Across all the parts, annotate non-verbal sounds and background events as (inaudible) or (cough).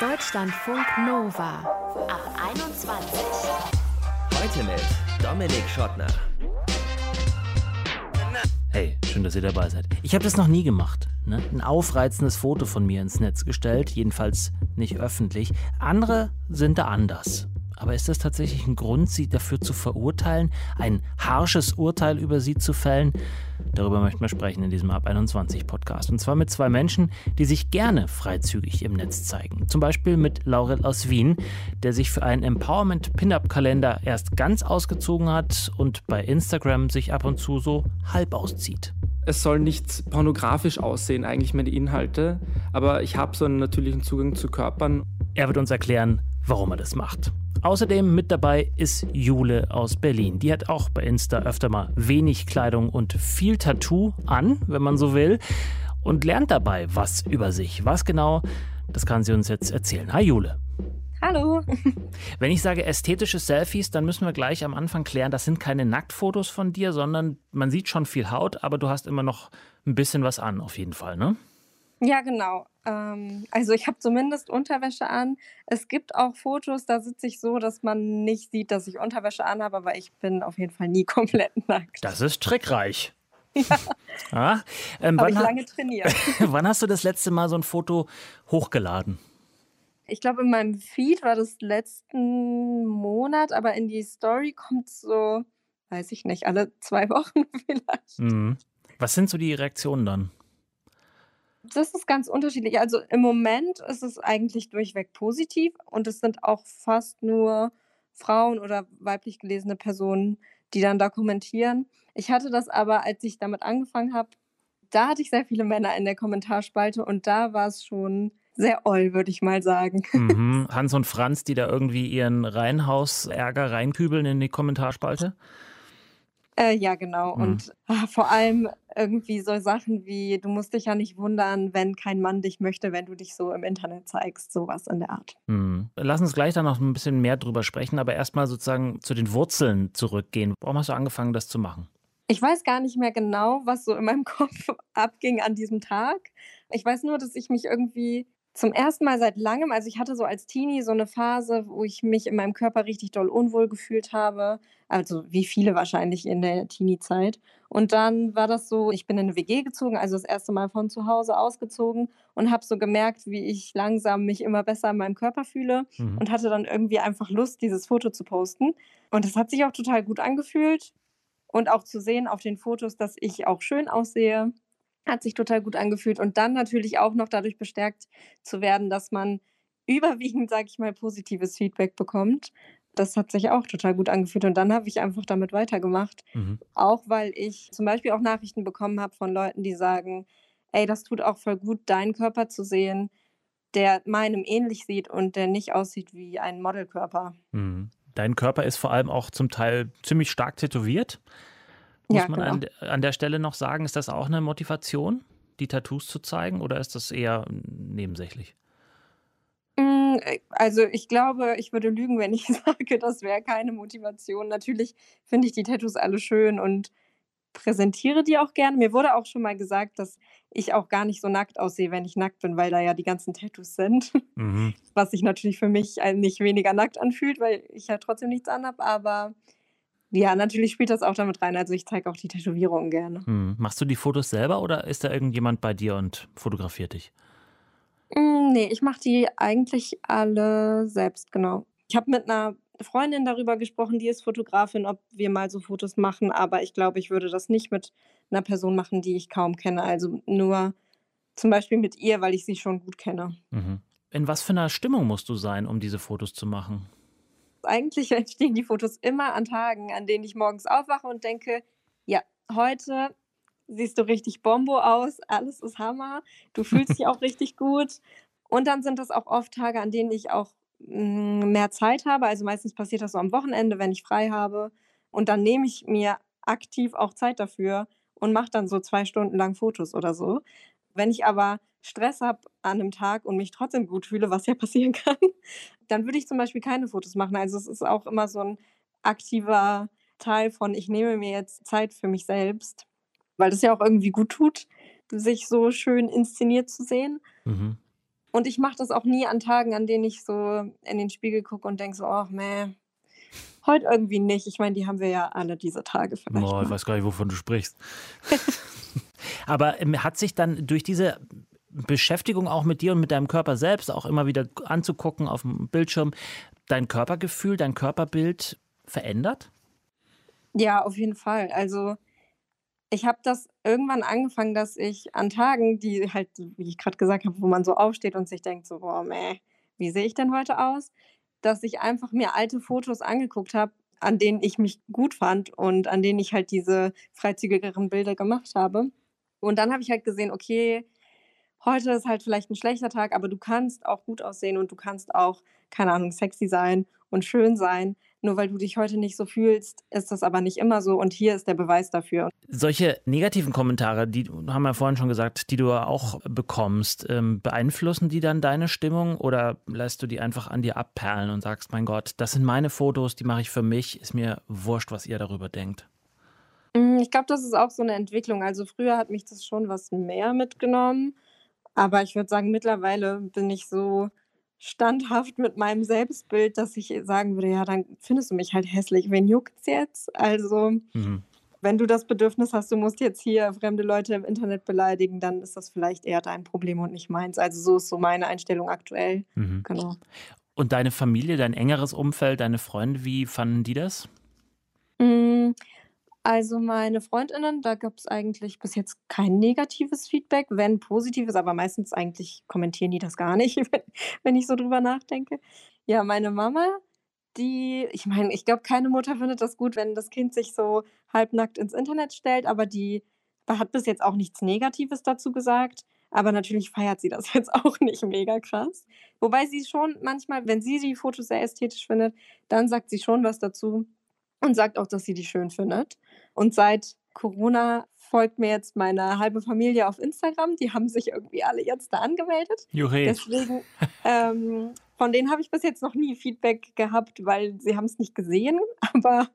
Deutschlandfunk Nova ab 21. Heute mit Dominik Schottner. Hey, schön, dass ihr dabei seid. Ich habe das noch nie gemacht. Ne? Ein aufreizendes Foto von mir ins Netz gestellt, jedenfalls nicht öffentlich. Andere sind da anders. Aber ist das tatsächlich ein Grund, sie dafür zu verurteilen, ein harsches Urteil über sie zu fällen? Darüber möchten wir sprechen in diesem Ab 21 Podcast. Und zwar mit zwei Menschen, die sich gerne freizügig im Netz zeigen. Zum Beispiel mit Laurel aus Wien, der sich für einen Empowerment Pin-Up-Kalender erst ganz ausgezogen hat und bei Instagram sich ab und zu so halb auszieht. Es soll nicht pornografisch aussehen, eigentlich meine Inhalte, aber ich habe so einen natürlichen Zugang zu Körpern. Er wird uns erklären, warum er das macht. Außerdem mit dabei ist Jule aus Berlin. Die hat auch bei Insta öfter mal wenig Kleidung und viel Tattoo an, wenn man so will, und lernt dabei was über sich. Was genau, das kann sie uns jetzt erzählen. Hi Jule. Hallo. (laughs) Wenn ich sage ästhetische Selfies, dann müssen wir gleich am Anfang klären, das sind keine Nacktfotos von dir, sondern man sieht schon viel Haut, aber du hast immer noch ein bisschen was an, auf jeden Fall, ne? Ja, genau. Ähm, also ich habe zumindest Unterwäsche an. Es gibt auch Fotos, da sitze ich so, dass man nicht sieht, dass ich Unterwäsche anhabe, aber ich bin auf jeden Fall nie (laughs) komplett nackt. Das ist trickreich. (laughs) Ja. ah, ähm, habe ich lange trainiert. (laughs) wann hast du das letzte Mal so ein Foto hochgeladen? Ich glaube, in meinem Feed war das letzten Monat, aber in die Story kommt so, weiß ich nicht, alle zwei Wochen vielleicht. Mhm. Was sind so die Reaktionen dann? Das ist ganz unterschiedlich. Also im Moment ist es eigentlich durchweg positiv und es sind auch fast nur Frauen oder weiblich gelesene Personen, die dann da kommentieren. Ich hatte das aber, als ich damit angefangen habe, da hatte ich sehr viele Männer in der Kommentarspalte und da war es schon sehr oll, würde ich mal sagen. Mhm. (laughs) Hans und Franz, die da irgendwie ihren Reihenhaus-Ärger reinkübeln in die Kommentarspalte? Äh, ja, genau. Mhm. Und ah, vor allem irgendwie so Sachen wie, du musst dich ja nicht wundern, wenn kein Mann dich möchte, wenn du dich so im Internet zeigst, sowas in der Art. Mhm. Lass uns gleich da noch ein bisschen mehr drüber sprechen, aber erstmal sozusagen zu den Wurzeln zurückgehen. Warum hast du angefangen, das zu machen? Ich weiß gar nicht mehr genau, was so in meinem (laughs) Kopf abging an diesem Tag. Ich weiß nur, dass ich mich irgendwie zum ersten Mal seit langem, also ich hatte so als Teenie so eine Phase, wo ich mich in meinem Körper richtig doll unwohl gefühlt habe. Also wie viele wahrscheinlich in der Teenie-Zeit. Und dann war das so, ich bin in eine WG gezogen, also das erste Mal von zu Hause ausgezogen und habe so gemerkt, wie ich langsam mich immer besser in meinem Körper fühle mhm. und hatte dann irgendwie einfach Lust, dieses Foto zu posten. Und das hat sich auch total gut angefühlt. Und auch zu sehen auf den Fotos, dass ich auch schön aussehe hat sich total gut angefühlt und dann natürlich auch noch dadurch bestärkt zu werden, dass man (laughs) überwiegend, sage ich mal, positives Feedback bekommt. Das hat sich auch total gut angefühlt und dann habe ich einfach damit weitergemacht. Mhm. Auch weil ich zum Beispiel auch Nachrichten bekommen habe von Leuten, die sagen, ey, das tut auch voll gut, deinen Körper zu sehen, der meinem ähnlich sieht und der nicht aussieht wie ein Modelkörper. Mhm. Dein Körper ist vor allem auch zum Teil ziemlich stark tätowiert. Muss ja, man genau. an, an der Stelle noch sagen, ist das auch eine Motivation, die Tattoos zu zeigen oder ist das eher nebensächlich? Mm, also ich glaube, ich würde lügen, wenn ich (laughs) sage, das wäre keine Motivation. Natürlich finde ich die Tattoos alle schön und präsentiere die auch gerne. Mir wurde auch schon mal gesagt, dass ich auch gar nicht so nackt aussehe, wenn ich nackt bin, weil da ja die ganzen Tattoos sind. (laughs) Mhm. Was sich natürlich für mich nicht weniger nackt anfühlt, weil ich ja trotzdem nichts anhabe. Aber ja, natürlich spielt das auch damit rein. Also ich zeige auch die Tätowierungen gerne. Hm. Machst du die Fotos selber oder ist da irgendjemand bei dir und fotografiert dich? Mm, nee, ich mache die eigentlich alle selbst, genau. Ich habe mit einer Freundin darüber gesprochen, die ist Fotografin, ob wir mal so Fotos machen, aber ich glaube, ich würde das nicht mit einer Person machen, die ich kaum kenne. Also nur zum Beispiel mit ihr, weil ich sie schon gut kenne. Mhm. In was für einer Stimmung musst du sein, um diese Fotos zu machen? Eigentlich (laughs) entstehen die Fotos immer an Tagen, an denen ich morgens aufwache und denke, ja, heute siehst du richtig Bombo aus, alles ist Hammer, du fühlst dich auch richtig gut. Und dann sind das auch oft Tage, an denen ich auch mm, mehr Zeit habe. Also meistens passiert das so am Wochenende, wenn ich frei habe. Und dann nehme ich mir aktiv auch Zeit dafür und mache dann so zwei Stunden lang Fotos oder so. Wenn ich aber Stress habe an einem Tag und mich trotzdem gut fühle, was ja passieren (laughs) kann, dann würde ich zum Beispiel keine Fotos machen. Also es ist auch immer so ein aktiver Teil von, ich nehme mir jetzt Zeit für mich selbst, weil das ja auch irgendwie gut tut, sich so schön inszeniert zu sehen. Mhm. Und ich mache das auch nie an Tagen, an denen ich so in den Spiegel gucke und denke so, ach meh, heute irgendwie nicht. Ich meine, die haben wir ja alle diese Tage vielleicht. Boah, ich weiß gar nicht, wovon du sprichst. (laughs) Aber ähm, hat sich dann durch diese Beschäftigung auch mit dir und mit deinem Körper selbst auch immer wieder anzugucken auf dem Bildschirm, dein Körpergefühl, dein Körperbild verändert? Ja, auf jeden Fall. Also ich habe das irgendwann angefangen, dass ich an Tagen, die halt, wie ich gerade gesagt habe, wo man so aufsteht und sich denkt, so, boah, meh, wie sehe ich denn heute aus? Dass ich einfach mir alte Fotos angeguckt habe, an denen ich mich gut fand und an denen ich halt diese freizügigeren Bilder gemacht habe. Und dann habe ich halt gesehen, okay, heute ist halt vielleicht ein schlechter Tag, aber du kannst auch gut aussehen und du kannst auch, keine Ahnung, sexy sein und schön sein. Nur weil du dich heute nicht so fühlst, ist das aber nicht immer so und hier ist der Beweis dafür. Solche negativen Kommentare, die haben wir vorhin schon gesagt, die du auch bekommst, ähm, beeinflussen die dann deine Stimmung oder lässt du die einfach an dir abperlen und sagst, mein Gott, das sind meine Fotos, die mache ich für mich, ist mir wurscht, was ihr darüber denkt? Mm, ich glaube, das ist auch so eine Entwicklung. Also früher hat mich das schon was mehr mitgenommen, aber ich würde sagen, mittlerweile bin ich so standhaft mit meinem Selbstbild, dass ich sagen würde, ja, dann findest du mich halt hässlich. Wen juckt's jetzt? Also, mhm. wenn du das Bedürfnis hast, du musst jetzt hier fremde Leute im Internet beleidigen, dann ist das vielleicht eher dein Problem und nicht meins. Also so ist so meine Einstellung aktuell. Mhm. Genau. Und deine Familie, dein engeres Umfeld, deine Freunde, wie fanden die das? Mhm. Also meine Freundinnen, da gab es eigentlich bis jetzt kein negatives Feedback, wenn positives, aber meistens eigentlich kommentieren die das gar nicht, (laughs) wenn, wenn ich so drüber nachdenke. Ja, meine Mama, die, ich meine, ich glaube, keine Mutter findet das gut, wenn das Kind sich so halbnackt ins Internet stellt, aber die hat bis jetzt auch nichts Negatives dazu gesagt. Aber natürlich feiert sie das (laughs) jetzt auch nicht mega krass. Wobei sie schon manchmal, wenn sie die Fotos sehr ästhetisch findet, dann sagt sie schon was dazu und sagt auch, dass sie die schön findet. Und seit Corona folgt mir jetzt meine halbe Familie auf Instagram. Die haben sich irgendwie alle jetzt da angemeldet. Juhe. Deswegen, ähm, von denen habe ich bis jetzt noch nie Feedback gehabt, weil sie haben es nicht gesehen. (laughs) Aber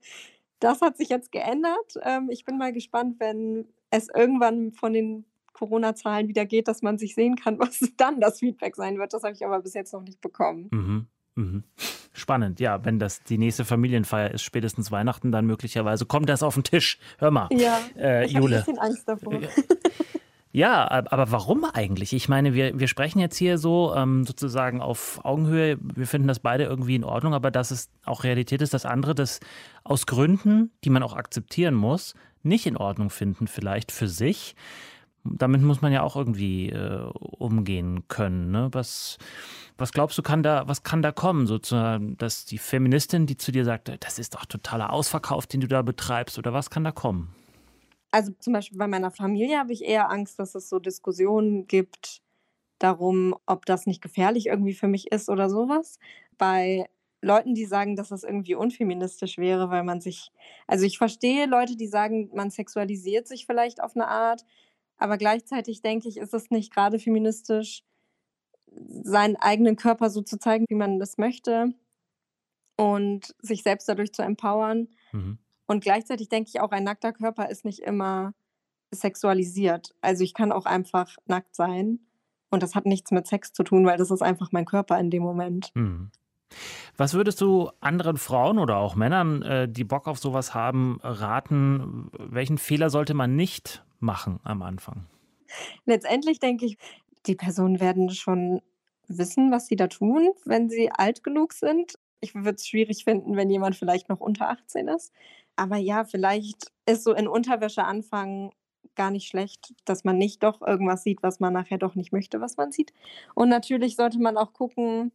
das hat sich jetzt geändert. Ähm, ich bin mal gespannt, wenn es irgendwann von den Corona-Zahlen wieder geht, dass man sich sehen kann, (laughs) was dann das Feedback sein wird. Das habe ich aber bis jetzt noch nicht bekommen. Mhm. Mhm. Spannend, ja, wenn das die nächste Familienfeier ist, spätestens Weihnachten, dann möglicherweise kommt das auf den Tisch. Hör mal, ja, äh, ich Jule. ein bisschen Angst davor. Ja, aber warum eigentlich? Ich meine, wir, wir sprechen jetzt hier so ähm, sozusagen auf Augenhöhe. Wir finden das beide irgendwie in Ordnung, aber dass es auch Realität ist, dass andere das aus Gründen, die man auch akzeptieren muss, nicht in Ordnung finden, vielleicht für sich damit muss man ja auch irgendwie äh, umgehen können. Ne? Was, was glaubst du, kann da, was kann da kommen? Sozusagen, dass die Feministin, die zu dir sagt, das ist doch totaler Ausverkauf, den du da betreibst, oder was kann da kommen? Also zum Beispiel bei meiner Familie habe ich eher Angst, dass es so Diskussionen gibt darum, ob das nicht gefährlich irgendwie für mich ist oder sowas. Bei Leuten, die sagen, dass das irgendwie unfeministisch wäre, weil man sich, also ich verstehe Leute, die sagen, man sexualisiert sich vielleicht auf eine Art, aber gleichzeitig denke ich, ist es nicht gerade feministisch, seinen eigenen Körper so zu zeigen, wie man das möchte und sich selbst dadurch zu empowern. Mhm. Und gleichzeitig denke ich auch, ein nackter Körper ist nicht immer sexualisiert. Also ich kann auch einfach nackt sein und das hat nichts mit Sex zu tun, weil das ist einfach mein Körper in dem Moment. Mhm. Was würdest du anderen Frauen oder auch Männern, äh, die Bock auf sowas haben, raten? Welchen Fehler sollte man nicht machen am Anfang? Letztendlich denke ich, die Personen werden schon wissen, was sie da tun, wenn sie alt genug sind. Ich würde es schwierig finden, wenn jemand vielleicht noch unter 18 ist. Aber ja, vielleicht ist so in Unterwäsche anfangen gar nicht schlecht, dass man nicht doch irgendwas sieht, was man nachher doch nicht möchte, was man sieht. Und natürlich sollte man auch gucken,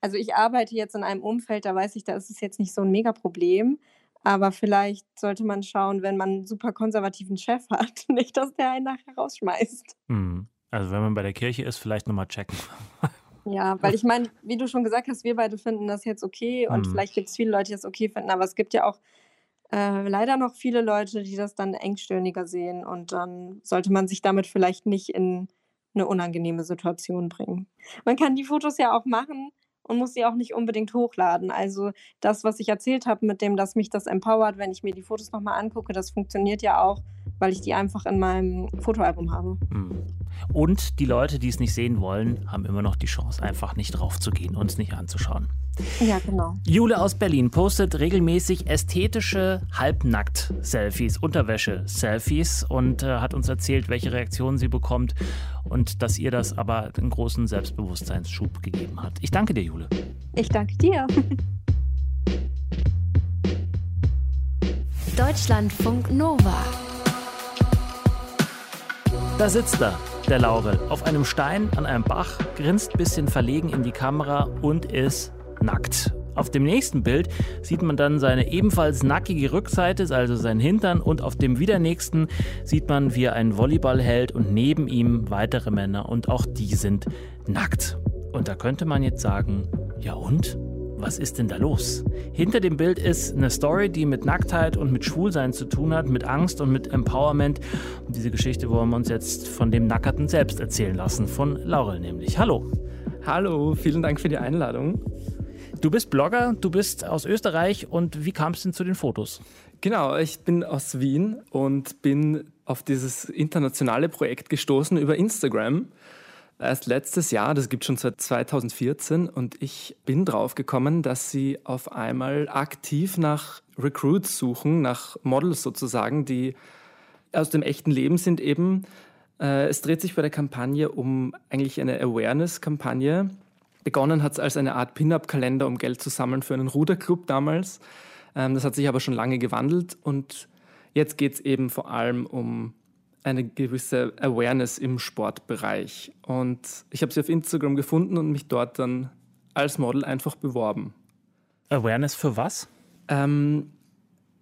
also ich arbeite jetzt in einem Umfeld, da weiß ich, da ist es jetzt nicht so ein Mega-Problem. Aber vielleicht sollte man schauen, wenn man einen super konservativen Chef hat, (laughs) nicht, dass der einen nachher rausschmeißt. Mhm. Also wenn man bei der Kirche ist, vielleicht nochmal checken. Ja, (laughs) weil ich meine, wie du schon gesagt hast, wir beide finden das jetzt okay und mhm. vielleicht gibt es viele Leute, die das okay finden, aber es gibt ja auch äh, leider noch viele Leute, die das dann engstirniger sehen und dann sollte man sich damit vielleicht nicht in eine unangenehme Situation bringen. Man kann die Fotos ja auch machen, und muss sie auch nicht unbedingt hochladen. Also das, was ich erzählt habe mit dem, dass mich das empowert, wenn ich mir die Fotos nochmal angucke, das funktioniert ja auch, weil ich die einfach in meinem Fotoalbum habe. Hm. Und die Leute, die es nicht sehen wollen, haben immer noch die Chance, einfach nicht draufzugehen und es nicht anzuschauen. Ja, genau. Jule aus Berlin postet regelmäßig ästhetische Halbnackt-Selfies, Unterwäsche-Selfies und äh, hat uns erzählt, welche Reaktionen sie bekommt und dass ihr das aber einen großen Selbstbewusstseinsschub gegeben hat. Ich danke dir, Jule. Ich danke dir. Deutschlandfunk Nova. Da sitzt er, der Laurel, auf einem Stein an einem Bach, grinst bisschen verlegen in die Kamera und ist nackt. Auf dem nächsten Bild sieht man dann seine ebenfalls nackige Rückseite, also sein Hintern, und auf dem wieder nächsten sieht man, wie er einen Volleyball hält und neben ihm weitere Männer und auch die sind nackt. Und da könnte man jetzt sagen, ja und? Was ist denn da los? Hinter dem Bild ist eine Story, die mit Nacktheit und mit Schwulsein zu tun hat, mit Angst und mit Empowerment. Und diese Geschichte wollen wir uns jetzt von dem Nackerten selbst erzählen lassen, von Laurel nämlich. Hallo. Hallo, vielen Dank für die Einladung. Du bist Blogger, du bist aus Österreich und wie kam es denn zu den Fotos? Genau, ich bin aus Wien und bin auf dieses internationale Projekt gestoßen über Instagram erst letztes Jahr, das gibt schon seit 2014, und ich bin drauf gekommen, dass sie auf einmal aktiv nach Recruits suchen, nach Models sozusagen, die aus dem echten Leben sind eben. Äh, es dreht sich bei der Kampagne um eigentlich eine Awareness-Kampagne. Begonnen hat es als eine Art Pin-Up-Kalender, um Geld zu sammeln für einen Ruderclub damals. Ähm, das hat sich aber schon lange gewandelt und jetzt geht es eben vor allem um eine gewisse Awareness im Sportbereich. Und ich habe sie auf Instagram gefunden und mich dort dann als Model einfach beworben. Awareness für was? Ähm,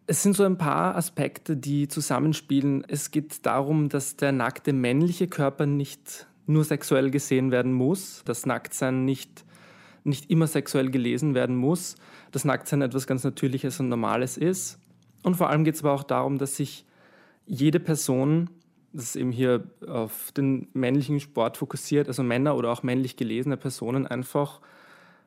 es sind so ein paar Aspekte, die zusammenspielen. Es geht darum, dass der nackte männliche Körper nicht nur sexuell gesehen werden muss, dass Nacktsein nicht, nicht immer sexuell gelesen werden muss, dass Nacktsein etwas ganz Natürliches und Normales ist. Und vor allem geht es aber auch darum, dass sich jede Person das ist eben hier auf den männlichen Sport fokussiert, also Männer oder auch männlich gelesene Personen einfach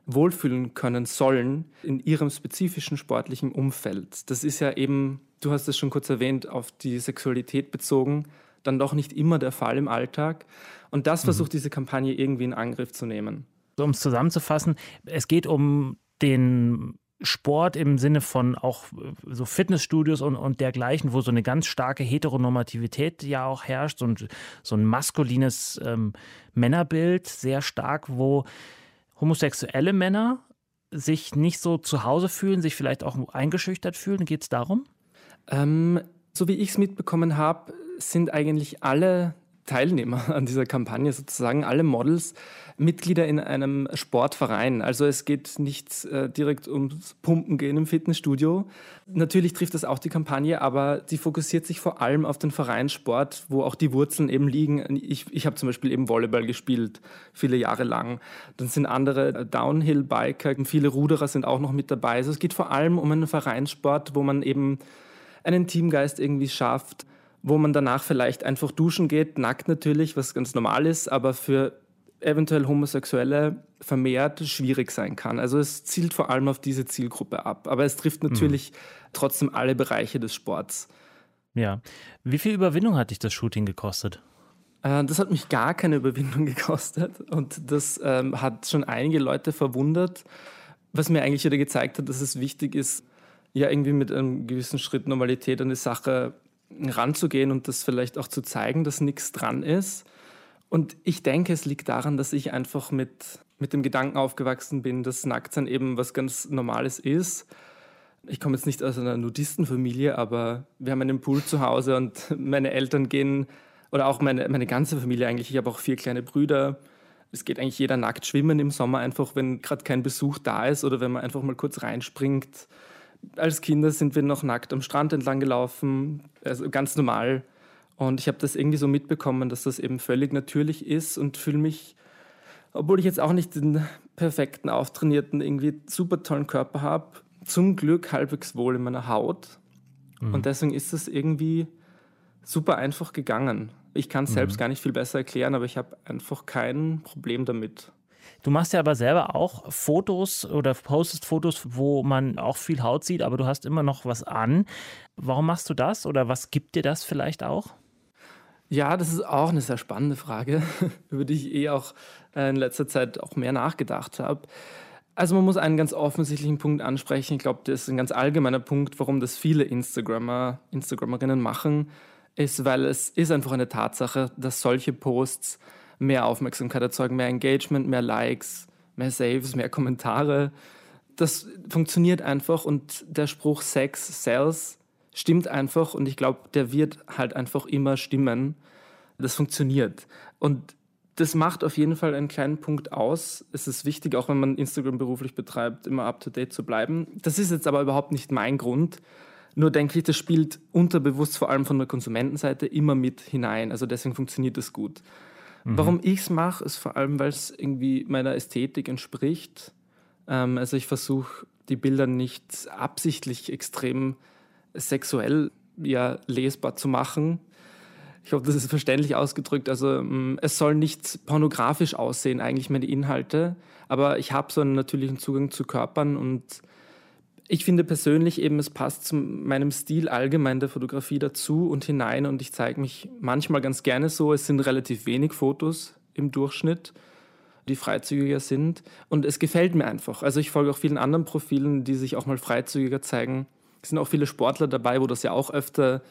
wohlfühlen können sollen in ihrem spezifischen sportlichen Umfeld. Das ist ja eben, du hast es schon kurz erwähnt, auf die Sexualität bezogen, dann doch nicht immer der Fall im Alltag. Und das mhm. versucht diese Kampagne irgendwie in Angriff zu nehmen. Um es zusammenzufassen, es geht um den Sport im Sinne von auch äh, so Fitnessstudios und, und dergleichen, wo so eine ganz starke Heteronormativität ja auch herrscht, ein, so ein maskulines ähm, Männerbild sehr stark, wo homosexuelle Männer sich nicht so zu Hause fühlen, sich vielleicht auch eingeschüchtert fühlen. Geht es darum? Ähm, so wie ich es mitbekommen habe, sind eigentlich alle Teilnehmer (laughs) an dieser Kampagne sozusagen, alle Models, Mitglieder in einem Sportverein. Also es geht nicht äh, direkt ums Pumpen gehen im Fitnessstudio. Natürlich trifft das auch die Kampagne, aber die fokussiert sich vor allem auf den Vereinssport, wo auch die Wurzeln eben liegen. Ich, ich habe zum Beispiel eben Volleyball gespielt, viele Jahre lang. Dann sind andere Downhill-Biker, viele Ruderer sind auch noch mit dabei. Also es geht vor allem um einen Vereinssport, wo man eben einen Teamgeist irgendwie schafft, wo man danach vielleicht einfach duschen geht, nackt natürlich, was ganz normal ist, aber für eventuell Homosexuelle vermehrt schwierig sein kann. Also es zielt vor allem auf diese Zielgruppe ab, aber es trifft natürlich mhm. trotzdem alle Bereiche des Sports. Ja. Wie viel Überwindung hat dich das Shooting gekostet? Äh, das hat mich gar keine Überwindung (laughs) gekostet und das ähm, hat schon einige Leute verwundert, was mir eigentlich wieder gezeigt hat, dass es wichtig ist, ja irgendwie mit einem gewissen Schritt Normalität an die Sache ranzugehen und das vielleicht auch zu zeigen, dass nichts dran ist. Und ich denke, es liegt daran, dass ich einfach mit, mit dem Gedanken aufgewachsen bin, dass Nacktsein eben was ganz Normales ist. Ich komme jetzt nicht aus einer Nudistenfamilie, aber wir haben einen Pool zu Hause und (laughs) meine Eltern gehen, oder auch meine, meine ganze Familie eigentlich, ich habe auch vier kleine Brüder. Es geht eigentlich jeder nackt schwimmen im Sommer, einfach wenn gerade kein Besuch da ist oder wenn man einfach mal kurz reinspringt als Kinder sind wir noch nackt am Strand entlang gelaufen, also ganz normal. Und ich habe das irgendwie so mitbekommen, dass das eben völlig natürlich ist und fühle mich, obwohl ich jetzt auch nicht den perfekten, auftrainierten, irgendwie super tollen Körper habe, zum Glück halbwegs wohl in meiner Haut. Mhm. Und deswegen ist das irgendwie super einfach gegangen. Ich kann es mhm. selbst gar nicht viel besser erklären, aber ich habe einfach kein Problem damit. Du machst ja aber selber auch Fotos oder postest Fotos, wo man auch viel Haut sieht, aber du hast immer noch was an. Warum machst du das oder was gibt dir das vielleicht auch? Ja, das ist auch eine sehr spannende Frage, (laughs) über die ich eh auch äh, in letzter Zeit auch mehr nachgedacht habe. Also man muss einen ganz offensichtlichen Punkt ansprechen. Ich glaube, das ist ein ganz allgemeiner Punkt, warum das viele Instagrammer, Instagrammerinnen machen, ist, weil es ist einfach eine Tatsache, dass solche Posts mehr Aufmerksamkeit erzeugen, mehr Engagement, mehr Likes, mehr Saves, mehr Kommentare. Das funktioniert einfach und der Spruch Sex sells stimmt einfach und ich glaube, der wird halt einfach immer stimmen. Das funktioniert. Und das macht auf jeden Fall einen kleinen Punkt aus. Es ist wichtig, auch wenn man Instagram beruflich betreibt, immer up-to-date zu bleiben. Das ist jetzt aber überhaupt nicht mein Grund. Nur denke ich, das spielt unterbewusst vor allem von der Konsumentenseite immer mit hinein. Also deswegen funktioniert das gut. Mhm. Warum ich es mache, ist vor allem, weil es irgendwie meiner Ästhetik entspricht. Ähm, also ich versuche die Bilder nicht absichtlich extrem sexuell ja, lesbar zu machen. Ich hoffe, das ist verständlich ausgedrückt. Also ähm, es soll nicht pornografisch aussehen, eigentlich meine Inhalte, aber ich habe so einen natürlichen Zugang zu Körpern und ich finde persönlich eben, es passt zu meinem Stil allgemein der Fotografie dazu und hinein und ich zeige mich manchmal ganz gerne so. Es sind relativ wenig Fotos im Durchschnitt, die freizügiger sind und es gefällt mir einfach. Also ich folge auch vielen anderen Profilen, die sich auch mal freizügiger zeigen. Es sind auch viele Sportler dabei, wo das ja auch öfter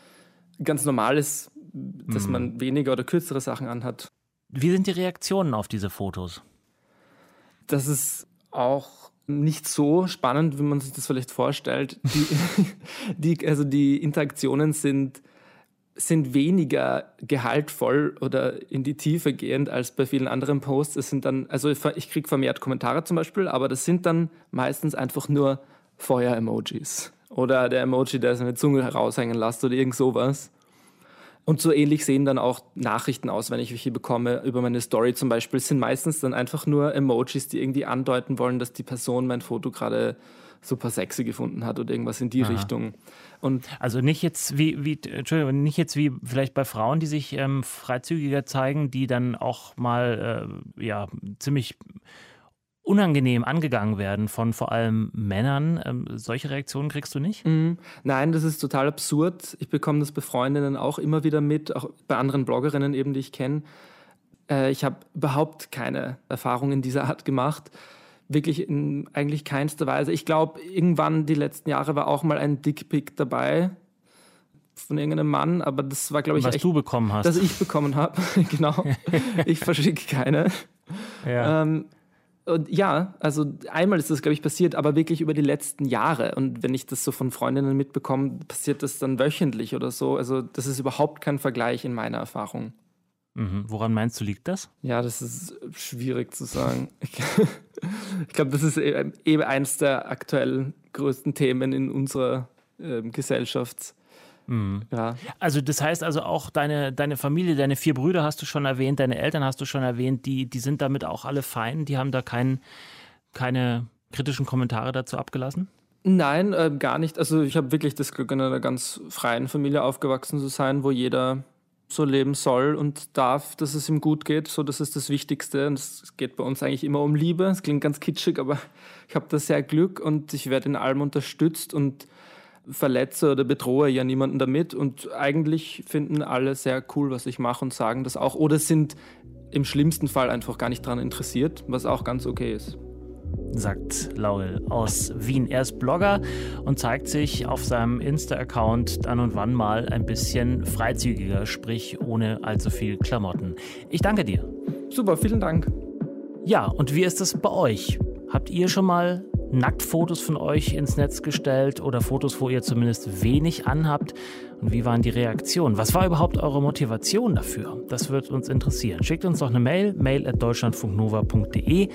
ganz normal ist, dass mhm. man weniger oder kürzere Sachen anhat. Wie sind die Reaktionen auf diese Fotos? Das ist auch nicht so spannend, wie man sich das vielleicht vorstellt. Die, (laughs) die, also die Interaktionen sind, sind weniger gehaltvoll oder in die Tiefe gehend als bei vielen anderen Posts. Es sind dann, also ich kriege vermehrt Kommentare zum Beispiel, aber das sind dann meistens einfach nur Feuer-Emojis. Oder der Emoji, der seine Zunge heraushängen lässt oder irgend sowas. Und so ähnlich sehen dann auch Nachrichten aus, wenn ich welche bekomme über meine Story zum Beispiel. Es sind meistens dann einfach nur Emojis, die irgendwie andeuten wollen, dass die Person mein Foto gerade super sexy gefunden hat oder irgendwas in die Aha. Richtung. Und also nicht jetzt wie, wie Entschuldigung, nicht jetzt wie vielleicht bei Frauen, die sich ähm, freizügiger zeigen, die dann auch mal äh, ja ziemlich unangenehm angegangen werden von vor allem Männern. Ähm, solche Reaktionen kriegst du nicht? Mm, nein, das ist total absurd. Ich bekomme das bei Freundinnen auch immer wieder mit, auch bei anderen Bloggerinnen eben, die ich kenne. Äh, ich habe überhaupt keine Erfahrungen dieser Art gemacht. Wirklich in eigentlich keinster Weise. Ich glaube, irgendwann die letzten Jahre war auch mal ein Dickpick dabei von irgendeinem Mann, aber das war, glaube ich, was echt, du bekommen hast. Das ich bekommen habe. (laughs) genau. (laughs) ich verschicke keine. Ja. Ähm, und ja, also einmal ist das, glaube ich, passiert, aber wirklich über die letzten Jahre. Und wenn ich das so von Freundinnen mitbekomme, passiert das dann wöchentlich oder so. Also das ist überhaupt kein Vergleich in meiner Erfahrung. Mhm. Woran meinst du, liegt das? Ja, das ist schwierig zu sagen. (laughs) Ich, glaube, das ist eben eines der aktuell größten Themen in unserer äh, Gesellschaft Mhm. Ja. Also das heißt also auch deine, deine Familie, deine vier Brüder hast du schon erwähnt, deine Eltern hast du schon erwähnt, die, die sind damit auch alle fein, die haben da kein, keine kritischen Kommentare dazu abgelassen? Nein, äh, gar nicht. Also ich habe wirklich das Glück, in einer ganz freien Familie aufgewachsen zu sein, wo jeder so leben soll und darf, dass es ihm gut geht. So, das ist das Wichtigste. Und es geht bei uns eigentlich immer um Liebe. Es klingt ganz kitschig, aber (laughs) ich habe da sehr Glück und ich werde in allem unterstützt und verletze oder bedrohe ja niemanden damit. Und eigentlich finden alle sehr cool, was ich mache und sagen das auch. Oder sind im schlimmsten Fall einfach gar nicht daran interessiert, was auch ganz okay ist. Sagt Laurel aus Wien. Er ist Blogger und zeigt sich auf seinem Insta-Account dann und wann mal ein bisschen freizügiger, sprich ohne allzu viel Klamotten. Ich danke dir. Super, vielen Dank. Ja, und wie ist es bei euch? Habt ihr schon mal Nacktfotos von euch ins Netz gestellt oder Fotos, wo ihr zumindest wenig anhabt? Und wie waren die Reaktionen? Was war überhaupt eure Motivation dafür? Das wird uns interessieren. Schickt uns doch eine Mail, mail at deutschlandfunknova.de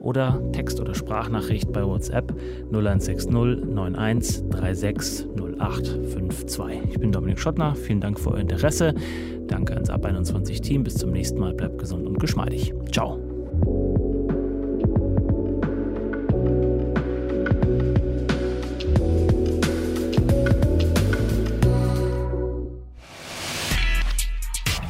oder Text- oder Sprachnachricht bei WhatsApp 0160 91 36 0852. Ich bin Dominik Schottner. Vielen Dank für euer Interesse. Danke ans Ab 21 Team. Bis zum nächsten Mal. Bleibt gesund und geschmeidig. Ciao.